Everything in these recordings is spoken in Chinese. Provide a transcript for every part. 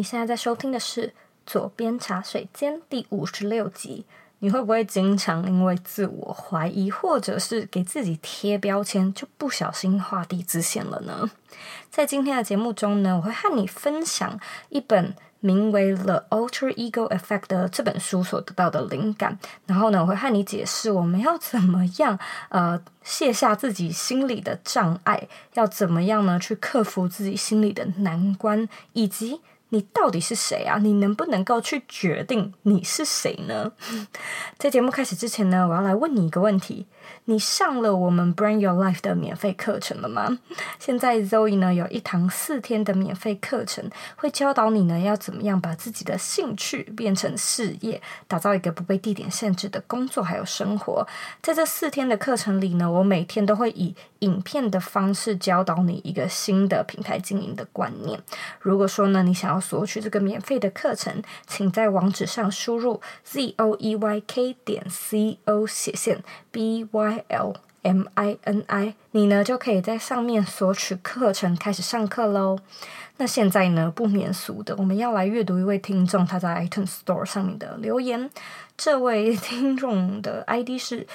你现在在收听的是《左边茶水间》第五十六集。你会不会经常因为自我怀疑，或者是给自己贴标签，就不小心画地自限了呢？在今天的节目中呢，我会和你分享一本名为《The Alter Ego Effect》的这本书所得到的灵感。然后呢，我会和你解释我们要怎么样呃卸下自己心里的障碍，要怎么样呢去克服自己心里的难关，以及。你到底是谁啊？你能不能够去决定你是谁呢？在节目开始之前呢，我要来问你一个问题。你上了我们 Brand Your Life 的免费课程了吗？现在 Zoe 呢有一堂四天的免费课程，会教导你呢要怎么样把自己的兴趣变成事业，打造一个不被地点限制的工作还有生活。在这四天的课程里呢，我每天都会以影片的方式教导你一个新的品牌经营的观念。如果说呢你想要索取这个免费的课程，请在网址上输入 z o e y k 点 c o 斜线 b y。Y L M I N I，你呢就可以在上面索取课程，开始上课喽。那现在呢，不免俗的，我们要来阅读一位听众他在 iTunes Store 上面的留言。这位听众的 ID 是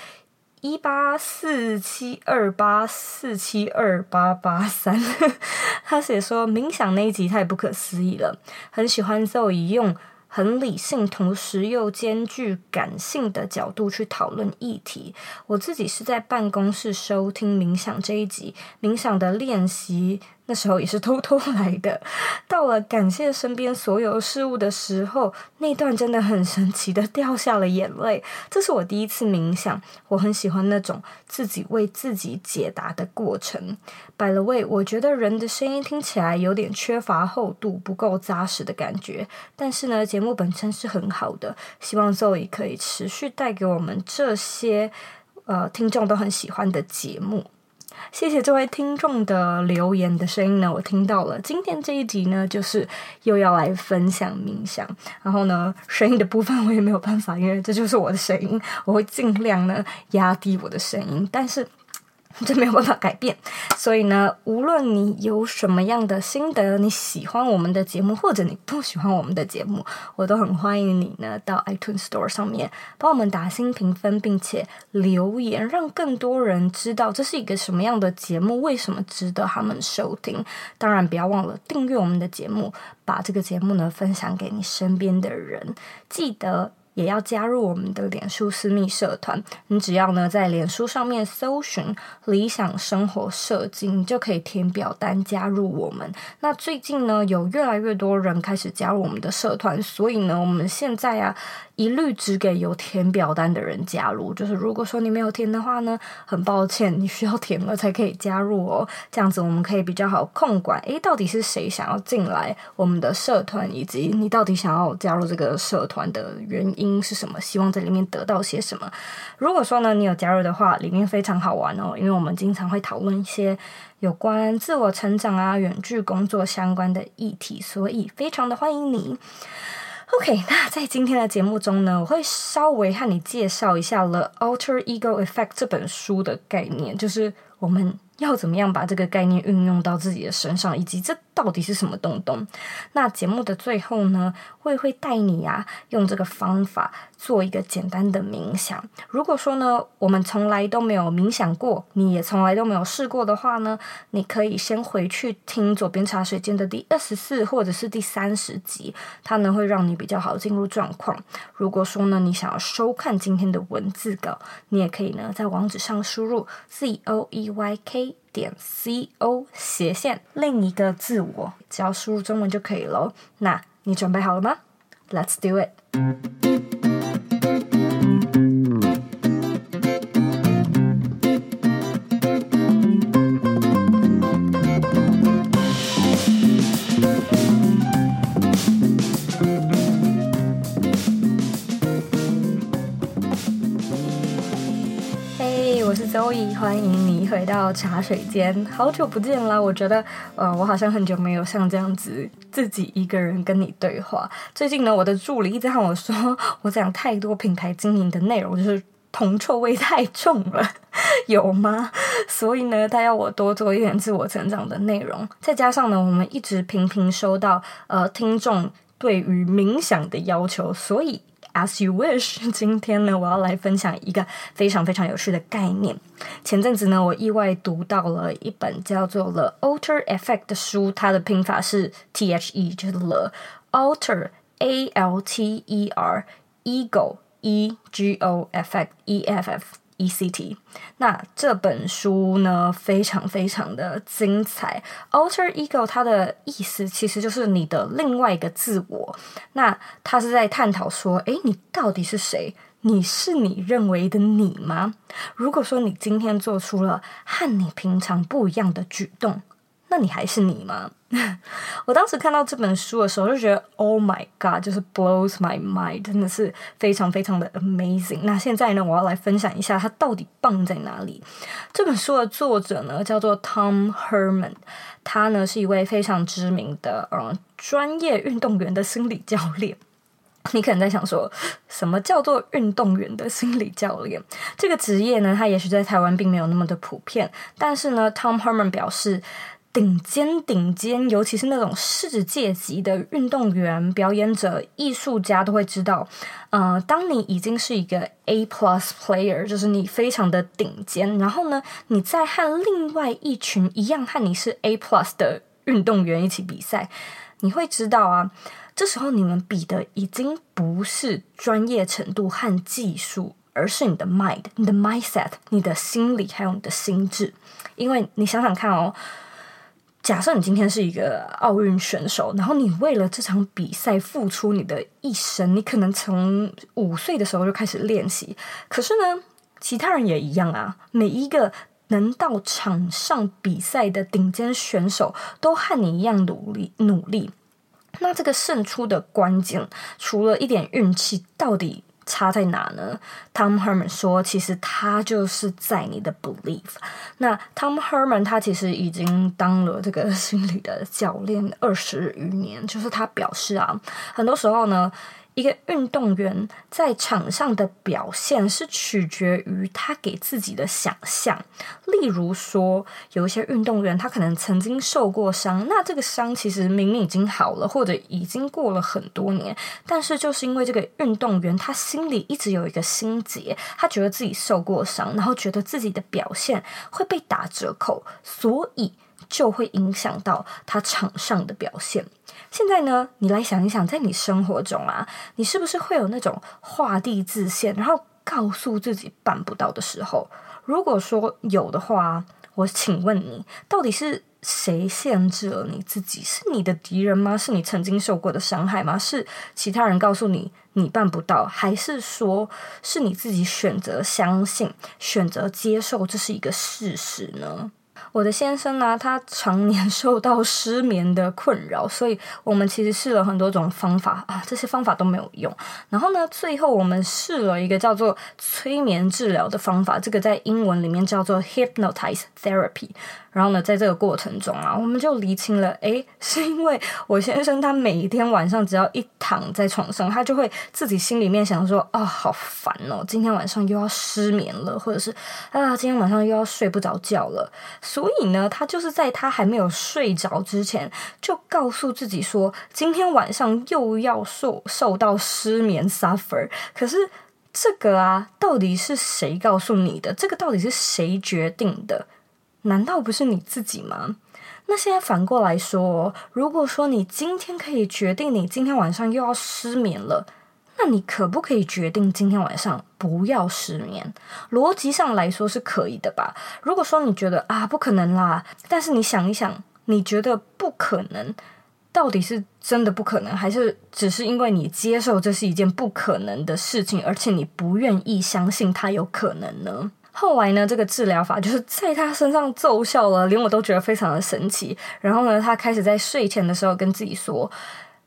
一八四七二八四七二八八三，他写说冥想那一集太不可思议了，很喜欢 Zoe 用。很理性，同时又兼具感性的角度去讨论议题。我自己是在办公室收听冥想这一集，冥想的练习。那时候也是偷偷来的。到了感谢身边所有事物的时候，那段真的很神奇的掉下了眼泪。这是我第一次冥想，我很喜欢那种自己为自己解答的过程。By the way，我觉得人的声音听起来有点缺乏厚度，不够扎实的感觉。但是呢，节目本身是很好的，希望 Zoe 可以持续带给我们这些呃听众都很喜欢的节目。谢谢这位听众的留言的声音呢，我听到了。今天这一集呢，就是又要来分享冥想，然后呢，声音的部分我也没有办法，因为这就是我的声音，我会尽量呢压低我的声音，但是。这没有办法改变，所以呢，无论你有什么样的心得，你喜欢我们的节目，或者你不喜欢我们的节目，我都很欢迎你呢到 iTunes Store 上面帮我们打新评分，并且留言，让更多人知道这是一个什么样的节目，为什么值得他们收听。当然，不要忘了订阅我们的节目，把这个节目呢分享给你身边的人，记得。也要加入我们的脸书私密社团，你只要呢在脸书上面搜寻“理想生活设计”，你就可以填表单加入我们。那最近呢，有越来越多人开始加入我们的社团，所以呢，我们现在啊。一律只给有填表单的人加入，就是如果说你没有填的话呢，很抱歉，你需要填了才可以加入哦。这样子我们可以比较好控管，诶，到底是谁想要进来我们的社团，以及你到底想要加入这个社团的原因是什么？希望在里面得到些什么？如果说呢，你有加入的话，里面非常好玩哦，因为我们经常会讨论一些有关自我成长啊、远距工作相关的议题，所以非常的欢迎你。OK，那在今天的节目中呢，我会稍微和你介绍一下《了 Alter Ego Effect》这本书的概念，就是我们要怎么样把这个概念运用到自己的身上，以及这到底是什么东东。那节目的最后呢，我也会带你啊，用这个方法。做一个简单的冥想。如果说呢，我们从来都没有冥想过，你也从来都没有试过的话呢，你可以先回去听左边茶水间的第二十四或者是第三十集，它呢会让你比较好进入状况。如果说呢，你想要收看今天的文字稿，你也可以呢在网址上输入 z o e y k 点 c o 斜线另一个自我，只要输入中文就可以了。那你准备好了吗？Let's do it。回到茶水间，好久不见了。我觉得，呃，我好像很久没有像这样子自己一个人跟你对话。最近呢，我的助理一直和我说，我讲太多品牌经营的内容，就是铜臭味太重了。有吗？所以呢，他要我多做一点自我成长的内容。再加上呢，我们一直频频收到呃听众对于冥想的要求，所以 as you wish，今天呢，我要来分享一个非常非常有趣的概念。前阵子呢，我意外读到了一本叫做《The Alter Effect》的书，它的拼法是 T H E，就是 The Alter A L T E R Ego E G O Effect E F F。E C T，那这本书呢，非常非常的精彩。Alter Ego 它的意思其实就是你的另外一个自我。那他是在探讨说，诶，你到底是谁？你是你认为的你吗？如果说你今天做出了和你平常不一样的举动，那你还是你吗？我当时看到这本书的时候，就觉得 Oh my God，就是 blows my mind，真的是非常非常的 amazing。那现在呢，我要来分享一下它到底棒在哪里。这本书的作者呢，叫做 Tom Herman，他呢是一位非常知名的嗯专业运动员的心理教练。你可能在想说，什么叫做运动员的心理教练？这个职业呢，它也许在台湾并没有那么的普遍，但是呢，Tom Herman 表示。顶尖顶尖，尤其是那种世界级的运动员、表演者、艺术家都会知道，呃，当你已经是一个 A plus player，就是你非常的顶尖，然后呢，你再和另外一群一样和你是 A plus 的运动员一起比赛，你会知道啊，这时候你们比的已经不是专业程度和技术，而是你的 mind、你的 mindset、你的心理还有你的心智，因为你想想看哦。假设你今天是一个奥运选手，然后你为了这场比赛付出你的一生，你可能从五岁的时候就开始练习。可是呢，其他人也一样啊，每一个能到场上比赛的顶尖选手都和你一样努力努力。那这个胜出的关键，除了一点运气，到底差在哪呢？Tom Herman 说，其实他就是在你的 belief。那 Tom Herman 他其实已经当了这个心理的教练二十余年，就是他表示啊，很多时候呢。一个运动员在场上的表现是取决于他给自己的想象。例如说，有一些运动员他可能曾经受过伤，那这个伤其实明明已经好了，或者已经过了很多年，但是就是因为这个运动员他心里一直有一个心结，他觉得自己受过伤，然后觉得自己的表现会被打折扣，所以就会影响到他场上的表现。现在呢，你来想一想，在你生活中啊，你是不是会有那种画地自限，然后告诉自己办不到的时候？如果说有的话，我请问你，到底是谁限制了你自己？是你的敌人吗？是你曾经受过的伤害吗？是其他人告诉你你办不到，还是说是你自己选择相信、选择接受这是一个事实呢？我的先生呢，他常年 受到失眠的困扰，所以我们其实试了很多种方法啊，这些方法都没有用。然后呢，最后我们试了一个叫做催眠治疗的方法，这个在英文里面叫做 hypnotize therapy。然后呢，在这个过程中啊，我们就厘清了，诶，是因为我先生他每一天晚上只要一躺在床上，他就会自己心里面想说，啊、哦，好烦哦，今天晚上又要失眠了，或者是啊，今天晚上又要睡不着觉了。所以呢，他就是在他还没有睡着之前，就告诉自己说，今天晚上又要受受到失眠 suffer。可是这个啊，到底是谁告诉你的？这个到底是谁决定的？难道不是你自己吗？那现在反过来说，如果说你今天可以决定你今天晚上又要失眠了，那你可不可以决定今天晚上不要失眠？逻辑上来说是可以的吧？如果说你觉得啊，不可能啦，但是你想一想，你觉得不可能，到底是真的不可能，还是只是因为你接受这是一件不可能的事情，而且你不愿意相信它有可能呢？后来呢，这个治疗法就是在他身上奏效了，连我都觉得非常的神奇。然后呢，他开始在睡前的时候跟自己说：“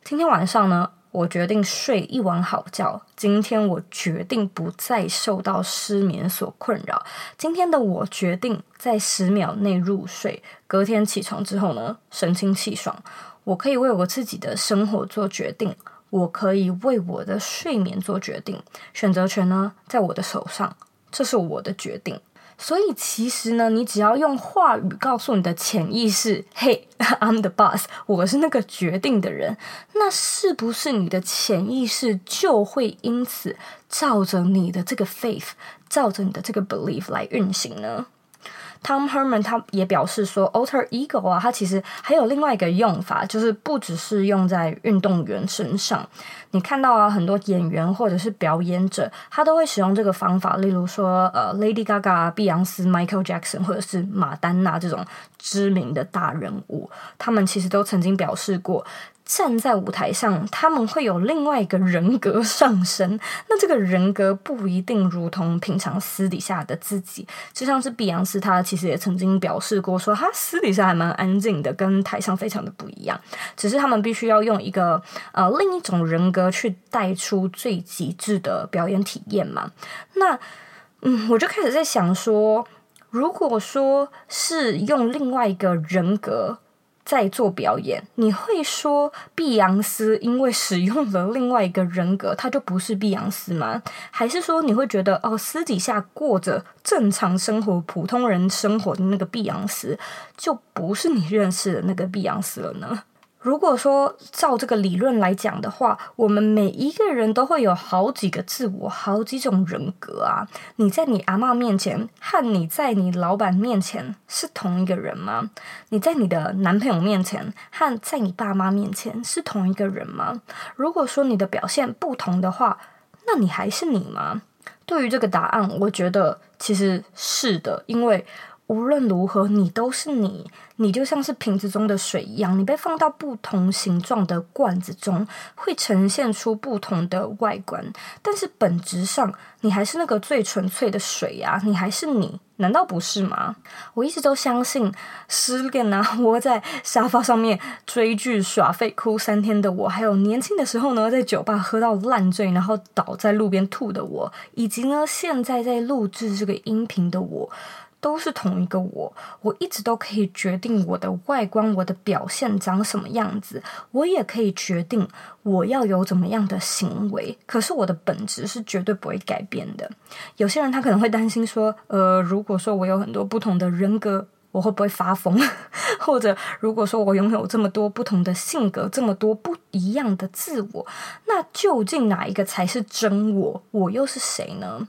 今天晚上呢，我决定睡一晚好觉。今天我决定不再受到失眠所困扰。今天的我决定在十秒内入睡。隔天起床之后呢，神清气爽。我可以为我自己的生活做决定，我可以为我的睡眠做决定。选择权呢，在我的手上。”这是我的决定，所以其实呢，你只要用话语告诉你的潜意识：“Hey, I'm the boss，我是那个决定的人。”那是不是你的潜意识就会因此照着你的这个 faith，照着你的这个 belief 来运行呢？Tom Herman 他也表示说，alter ego 啊，它其实还有另外一个用法，就是不只是用在运动员身上。你看到啊，很多演员或者是表演者，他都会使用这个方法。例如说，呃，Lady Gaga、碧昂斯、Michael Jackson 或者是马丹娜这种知名的大人物，他们其实都曾经表示过。站在舞台上，他们会有另外一个人格上升。那这个人格不一定如同平常私底下的自己，就像是碧昂斯，他其实也曾经表示过，说他私底下还蛮安静的，跟台上非常的不一样。只是他们必须要用一个呃另一种人格去带出最极致的表演体验嘛。那嗯，我就开始在想说，如果说是用另外一个人格。在做表演，你会说碧昂斯因为使用了另外一个人格，他就不是碧昂斯吗？还是说你会觉得哦，私底下过着正常生活、普通人生活的那个碧昂斯，就不是你认识的那个碧昂斯了呢？如果说照这个理论来讲的话，我们每一个人都会有好几个自我，好几种人格啊。你在你阿嬷面前和你在你老板面前是同一个人吗？你在你的男朋友面前和在你爸妈面前是同一个人吗？如果说你的表现不同的话，那你还是你吗？对于这个答案，我觉得其实是的，因为。无论如何，你都是你，你就像是瓶子中的水一样，你被放到不同形状的罐子中，会呈现出不同的外观，但是本质上，你还是那个最纯粹的水呀，你还是你，难道不是吗？我一直都相信，失恋啊，窝在沙发上面追剧耍废哭三天的我，还有年轻的时候呢，在酒吧喝到烂醉，然后倒在路边吐的我，以及呢，现在在录制这个音频的我。都是同一个我，我一直都可以决定我的外观、我的表现长什么样子，我也可以决定我要有怎么样的行为。可是我的本质是绝对不会改变的。有些人他可能会担心说，呃，如果说我有很多不同的人格，我会不会发疯？或者如果说我拥有这么多不同的性格，这么多不一样的自我，那究竟哪一个才是真我？我又是谁呢？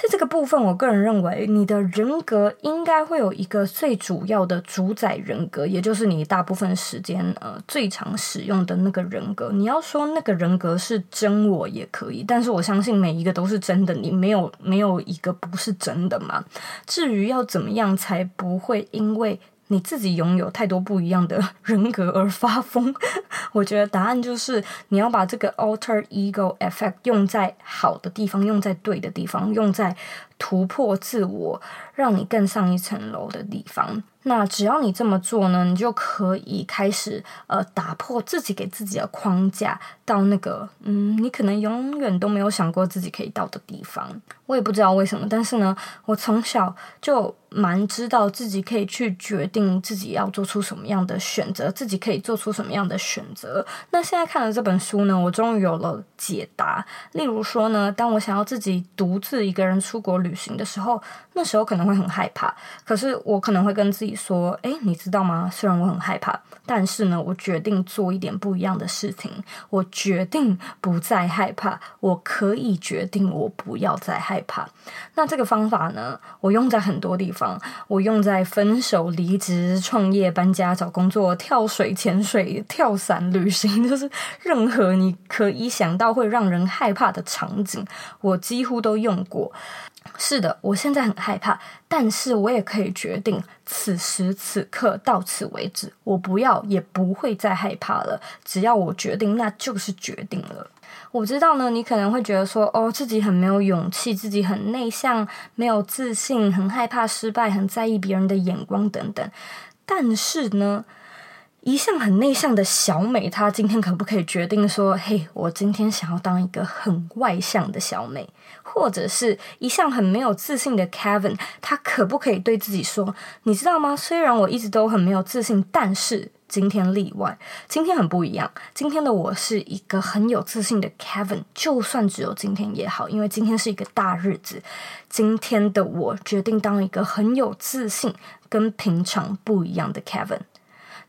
在这个部分，我个人认为，你的人格应该会有一个最主要的主宰人格，也就是你大部分时间呃最常使用的那个人格。你要说那个人格是真我也可以，但是我相信每一个都是真的，你没有没有一个不是真的嘛。至于要怎么样才不会因为你自己拥有太多不一样的人格而发疯，我觉得答案就是你要把这个 alter ego effect 用在好的地方，用在对的地方，用在突破自我，让你更上一层楼的地方。那只要你这么做呢，你就可以开始呃打破自己给自己的框架，到那个嗯，你可能永远都没有想过自己可以到的地方。我也不知道为什么，但是呢，我从小就蛮知道自己可以去决定自己要做出什么样的选择，自己可以做出什么样的选择。那现在看了这本书呢，我终于有了解答。例如说呢，当我想要自己独自一个人出国旅行的时候，那时候可能会很害怕，可是我可能会跟自己说：“诶，你知道吗？虽然我很害怕，但是呢，我决定做一点不一样的事情。我决定不再害怕，我可以决定我不要再害怕。那这个方法呢，我用在很多地方，我用在分手、离职、创业、搬家、找工作、跳水、潜水、跳伞、旅行，就是任何你可以想到会让人害怕的场景，我几乎都用过。”是的，我现在很害怕，但是我也可以决定，此时此刻到此为止，我不要也不会再害怕了。只要我决定，那就是决定了。我知道呢，你可能会觉得说，哦，自己很没有勇气，自己很内向，没有自信，很害怕失败，很在意别人的眼光等等。但是呢，一向很内向的小美，她今天可不可以决定说，嘿，我今天想要当一个很外向的小美？或者是一向很没有自信的 Kevin，他可不可以对自己说：“你知道吗？虽然我一直都很没有自信，但是今天例外，今天很不一样。今天的我是一个很有自信的 Kevin，就算只有今天也好，因为今天是一个大日子。今天的我决定当一个很有自信、跟平常不一样的 Kevin。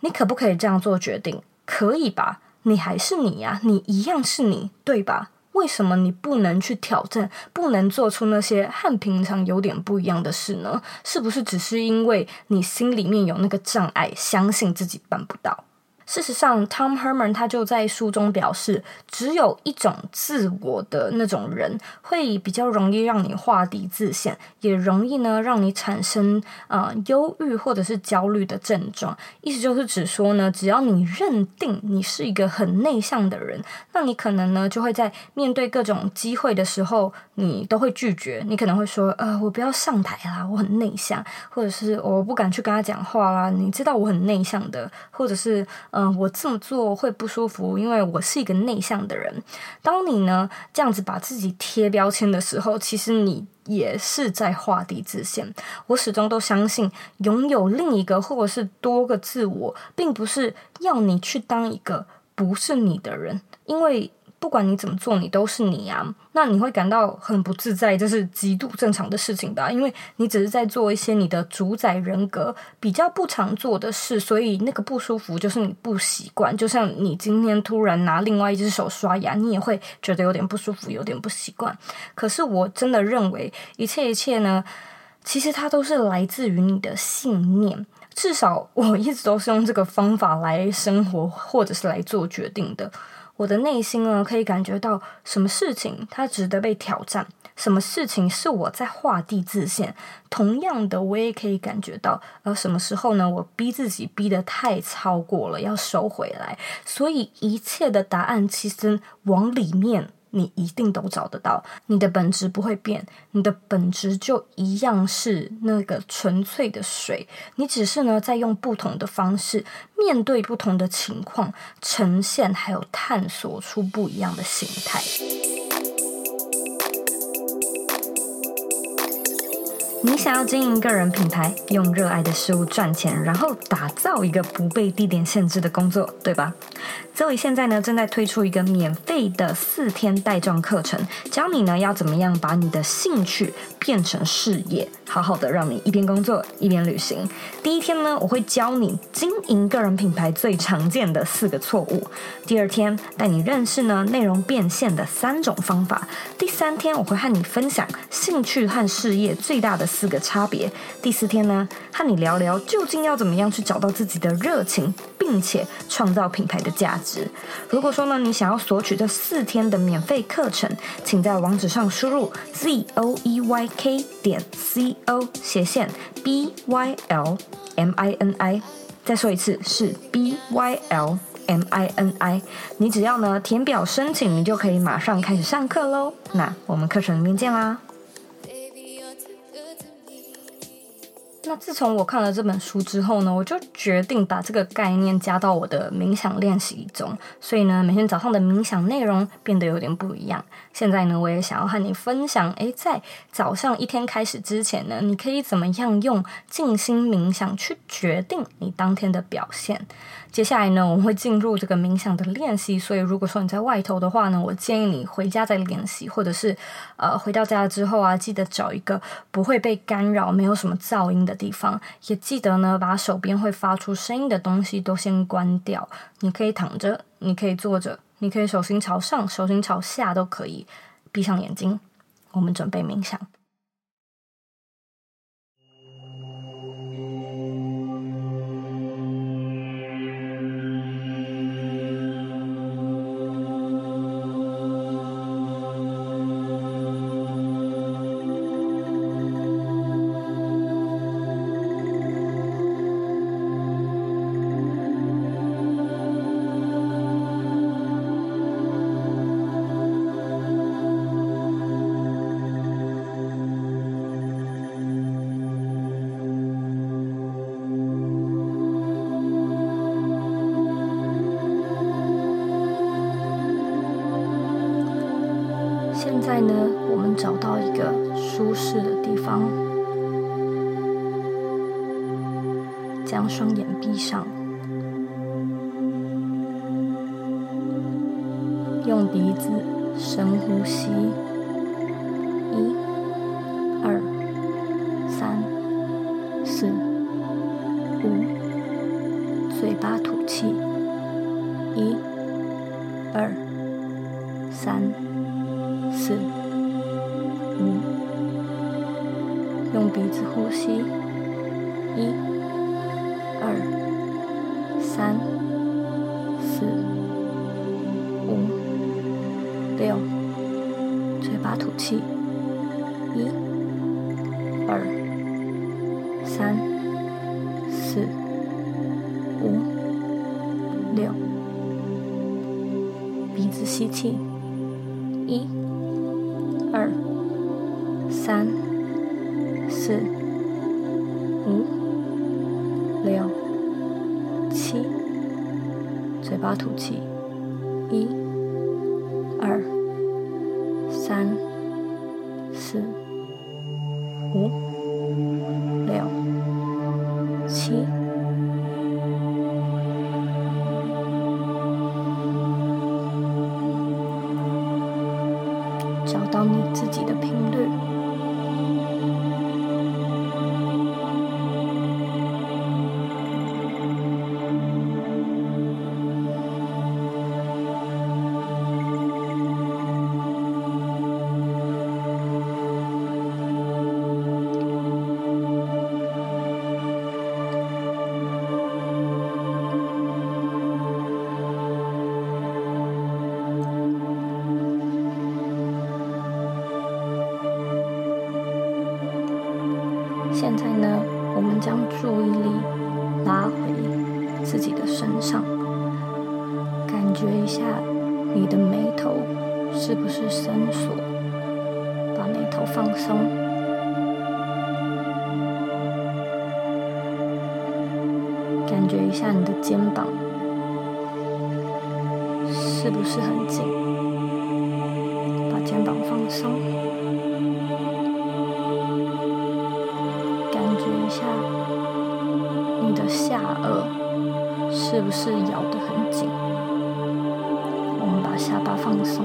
你可不可以这样做决定？可以吧？你还是你呀，你一样是你，对吧？为什么你不能去挑战，不能做出那些和平常有点不一样的事呢？是不是只是因为你心里面有那个障碍，相信自己办不到？事实上，Tom Herman 他就在书中表示，只有一种自我的那种人，会比较容易让你画地自限，也容易呢让你产生呃忧郁或者是焦虑的症状。意思就是指说呢，只要你认定你是一个很内向的人，那你可能呢就会在面对各种机会的时候，你都会拒绝。你可能会说，呃，我不要上台啦，我很内向，或者是我不敢去跟他讲话啦。你知道我很内向的，或者是。嗯，我这么做会不舒服，因为我是一个内向的人。当你呢这样子把自己贴标签的时候，其实你也是在画地自限。我始终都相信，拥有另一个或者是多个自我，并不是要你去当一个不是你的人，因为。不管你怎么做，你都是你啊。那你会感到很不自在，这是极度正常的事情吧？因为你只是在做一些你的主宰人格比较不常做的事，所以那个不舒服就是你不习惯。就像你今天突然拿另外一只手刷牙，你也会觉得有点不舒服，有点不习惯。可是我真的认为，一切一切呢，其实它都是来自于你的信念。至少我一直都是用这个方法来生活，或者是来做决定的。我的内心呢，可以感觉到什么事情它值得被挑战，什么事情是我在画地自限。同样的，我也可以感觉到，呃，什么时候呢，我逼自己逼得太超过了，要收回来。所以一切的答案其实往里面。你一定都找得到，你的本质不会变，你的本质就一样是那个纯粹的水，你只是呢在用不同的方式面对不同的情况，呈现还有探索出不一样的形态。你想要经营个人品牌，用热爱的事物赚钱，然后打造一个不被地点限制的工作，对吧？Zoe 现在呢正在推出一个免费的四天带状课程，教你呢要怎么样把你的兴趣变成事业。好好的让你一边工作一边旅行。第一天呢，我会教你经营个人品牌最常见的四个错误。第二天带你认识呢内容变现的三种方法。第三天我会和你分享兴趣和事业最大的四个差别。第四天呢，和你聊聊究竟要怎么样去找到自己的热情，并且创造品牌的价值。如果说呢你想要索取这四天的免费课程，请在网址上输入 z o e y k 点 c。O 斜线 B Y L M I N I，再说一次是 B Y L M I N I。你只要呢填表申请，你就可以马上开始上课喽。那我们课程里面见啦。那自从我看了这本书之后呢，我就决定把这个概念加到我的冥想练习中。所以呢，每天早上的冥想内容变得有点不一样。现在呢，我也想要和你分享，诶，在早上一天开始之前呢，你可以怎么样用静心冥想去决定你当天的表现。接下来呢，我们会进入这个冥想的练习。所以，如果说你在外头的话呢，我建议你回家再练习，或者是呃，回到家之后啊，记得找一个不会被干扰、没有什么噪音的地方。也记得呢，把手边会发出声音的东西都先关掉。你可以躺着，你可以坐着，你可以手心朝上、手心朝下都可以。闭上眼睛，我们准备冥想。舒适的地方。将双眼闭上。用鼻子深呼吸。巴吐气，一。你的眉头是不是深锁，把眉头放松，感觉一下你的肩膀是不是很紧，把肩膀放松。感觉一下，你的下颚是不是咬得很紧？下巴放松，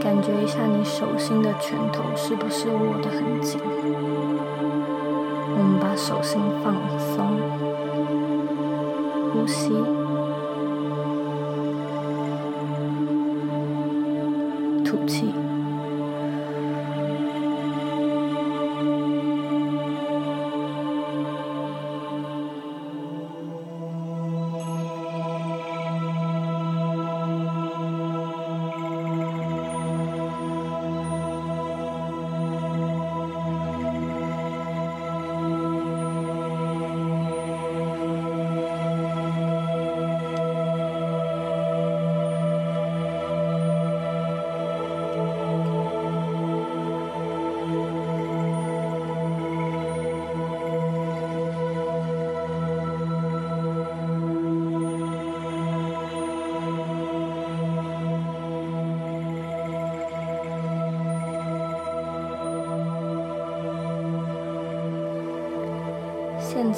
感觉一下你手心的拳头是不是握得很紧？我们把手心放松，呼吸。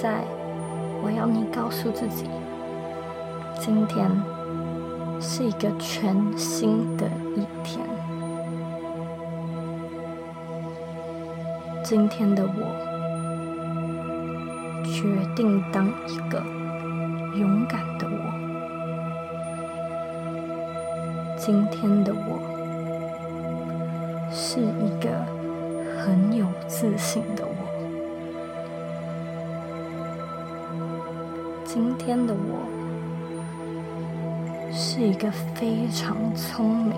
在，我要你告诉自己，今天是一个全新的一天。今天的我决定当一个勇敢的我。今天的我是一个很有自信的我。今天的我是一个非常聪明、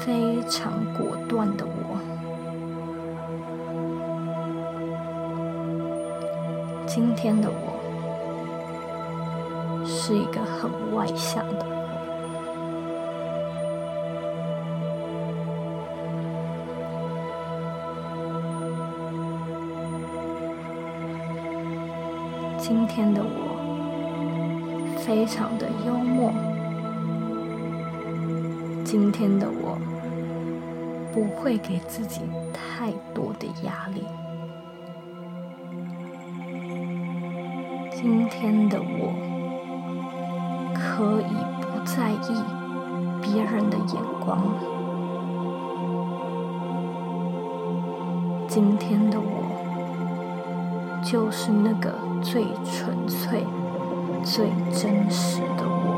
非常果断的我。今天的我是一个很外向的今天的我非常的幽默今天的我不会给自己太多的压力。今天的我可以不在意别人的眼光。今天的我就是那个最纯粹、最真实的我。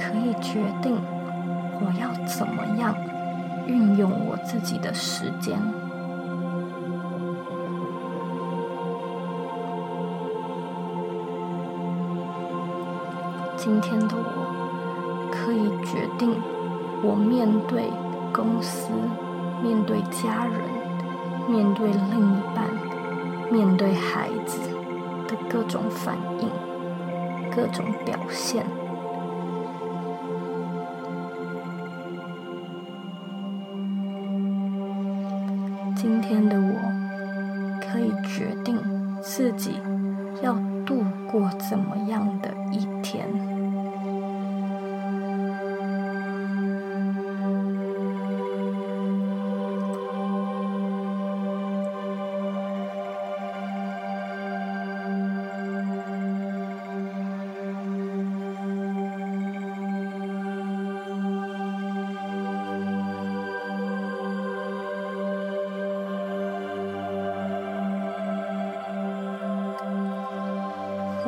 可以决定我要怎么样运用我自己的时间。今天的我可以决定我面对公司、面对家人、面对另一半、面对孩子的各种反应、各种表现。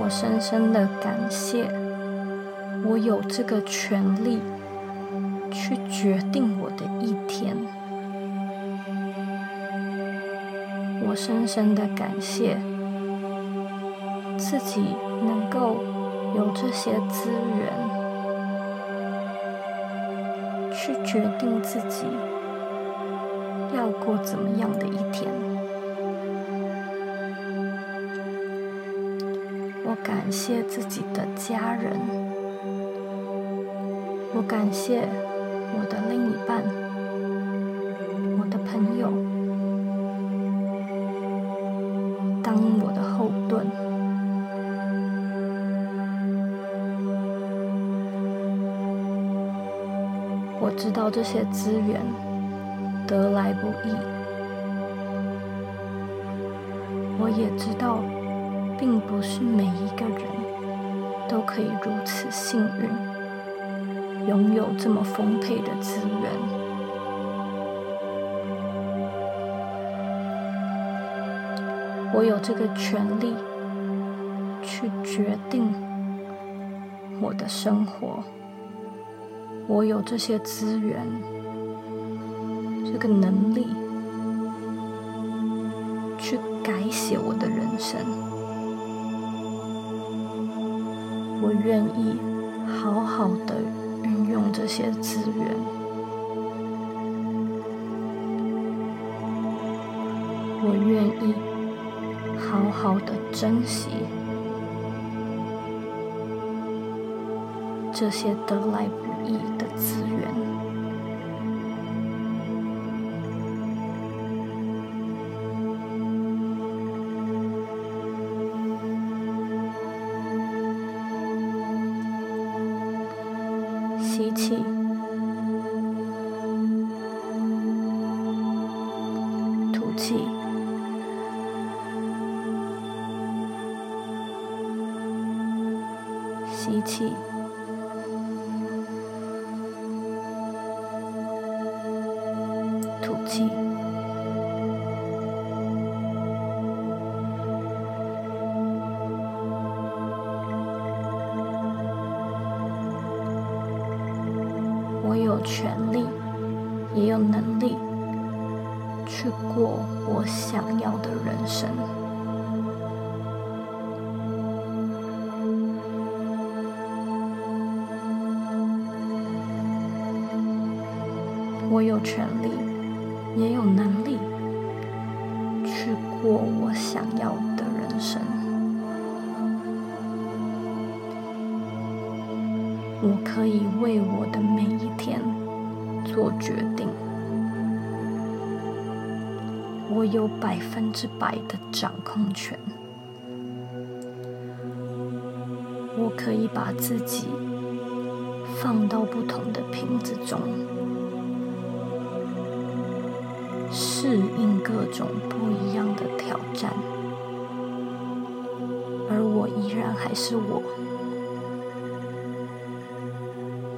我深深的感谢，我有这个权利去决定我的一天。我深深的感谢自己能够有这些资源，去决定自己要过怎么样的一天。感谢自己的家人，我感谢我的另一半，我的朋友，当我的后盾。我知道这些资源得来不易，我也知道。不是每一个人都可以如此幸运，拥有这么丰沛的资源。我有这个权利去决定我的生活，我有这些资源，这个能力去改写我的人生。愿意好好的运用这些资源，我愿意好好的珍惜这些得来不易的资源。吸气，吐气，吸气，权利，也有能力去过我想要的人生。我可以为我的每一天做决定。我有百分之百的掌控权。我可以把自己放到不同的瓶子中。适应各种不一样的挑战，而我依然还是我。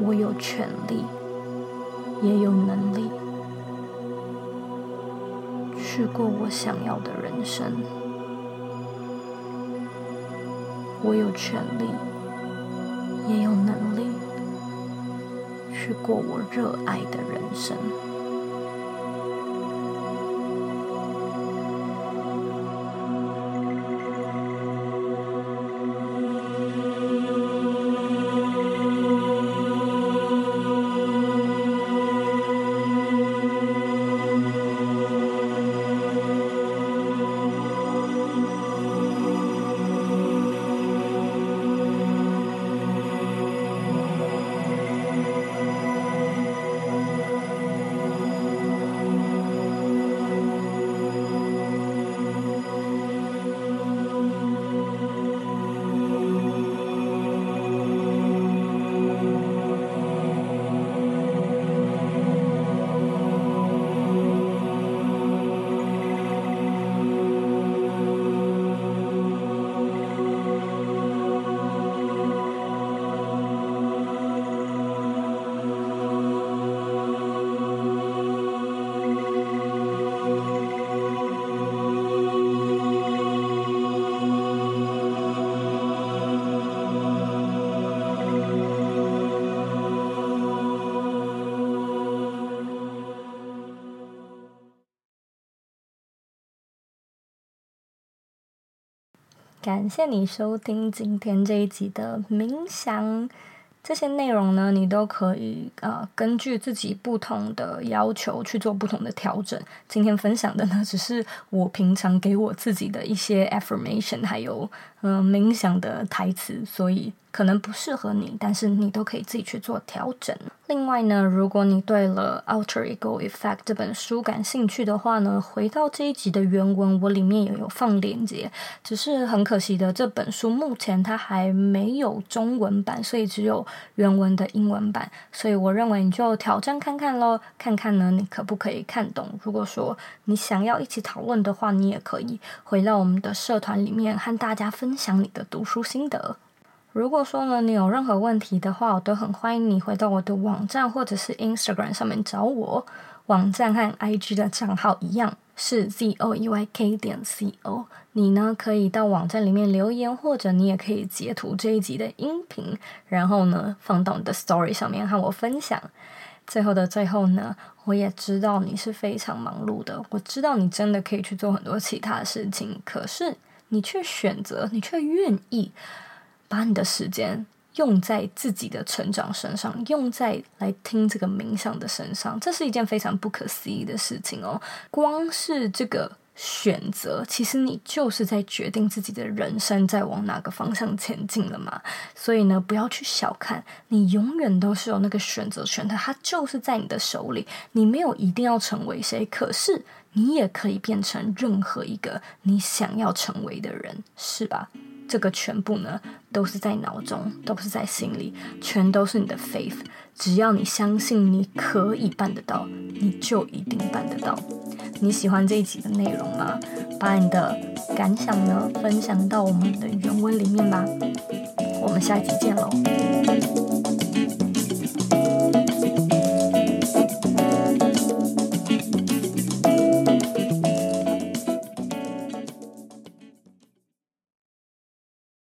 我有权利，也有能力去过我想要的人生。我有权利，也有能力去过我热爱的人生。感谢你收听今天这一集的冥想，这些内容呢，你都可以呃根据自己不同的要求去做不同的调整。今天分享的呢，只是我平常给我自己的一些 affirmation，还有嗯、冥想的台词，所以。可能不适合你，但是你都可以自己去做调整。另外呢，如果你对了《Alter Ego Effect》这本书感兴趣的话呢，回到这一集的原文，我里面也有放链接。只是很可惜的，这本书目前它还没有中文版，所以只有原文的英文版。所以我认为你就挑战看看喽，看看呢你可不可以看懂。如果说你想要一起讨论的话，你也可以回到我们的社团里面和大家分享你的读书心得。如果说呢，你有任何问题的话，我都很欢迎你回到我的网站或者是 Instagram 上面找我。网站和 IG 的账号一样，是 Z O E Y K 点 C O。你呢，可以到网站里面留言，或者你也可以截图这一集的音频，然后呢，放到你的 Story 上面和我分享。最后的最后呢，我也知道你是非常忙碌的，我知道你真的可以去做很多其他的事情，可是你却选择，你却愿意。把你的时间用在自己的成长身上，用在来听这个冥想的身上，这是一件非常不可思议的事情哦。光是这个选择，其实你就是在决定自己的人生在往哪个方向前进了嘛。所以呢，不要去小看，你永远都是有那个选择权的，它就是在你的手里。你没有一定要成为谁，可是你也可以变成任何一个你想要成为的人，是吧？这个全部呢，都是在脑中，都是在心里，全都是你的 faith。只要你相信你可以办得到，你就一定办得到。你喜欢这一集的内容吗？把你的感想呢，分享到我们的原文里面吧。我们下一集见喽。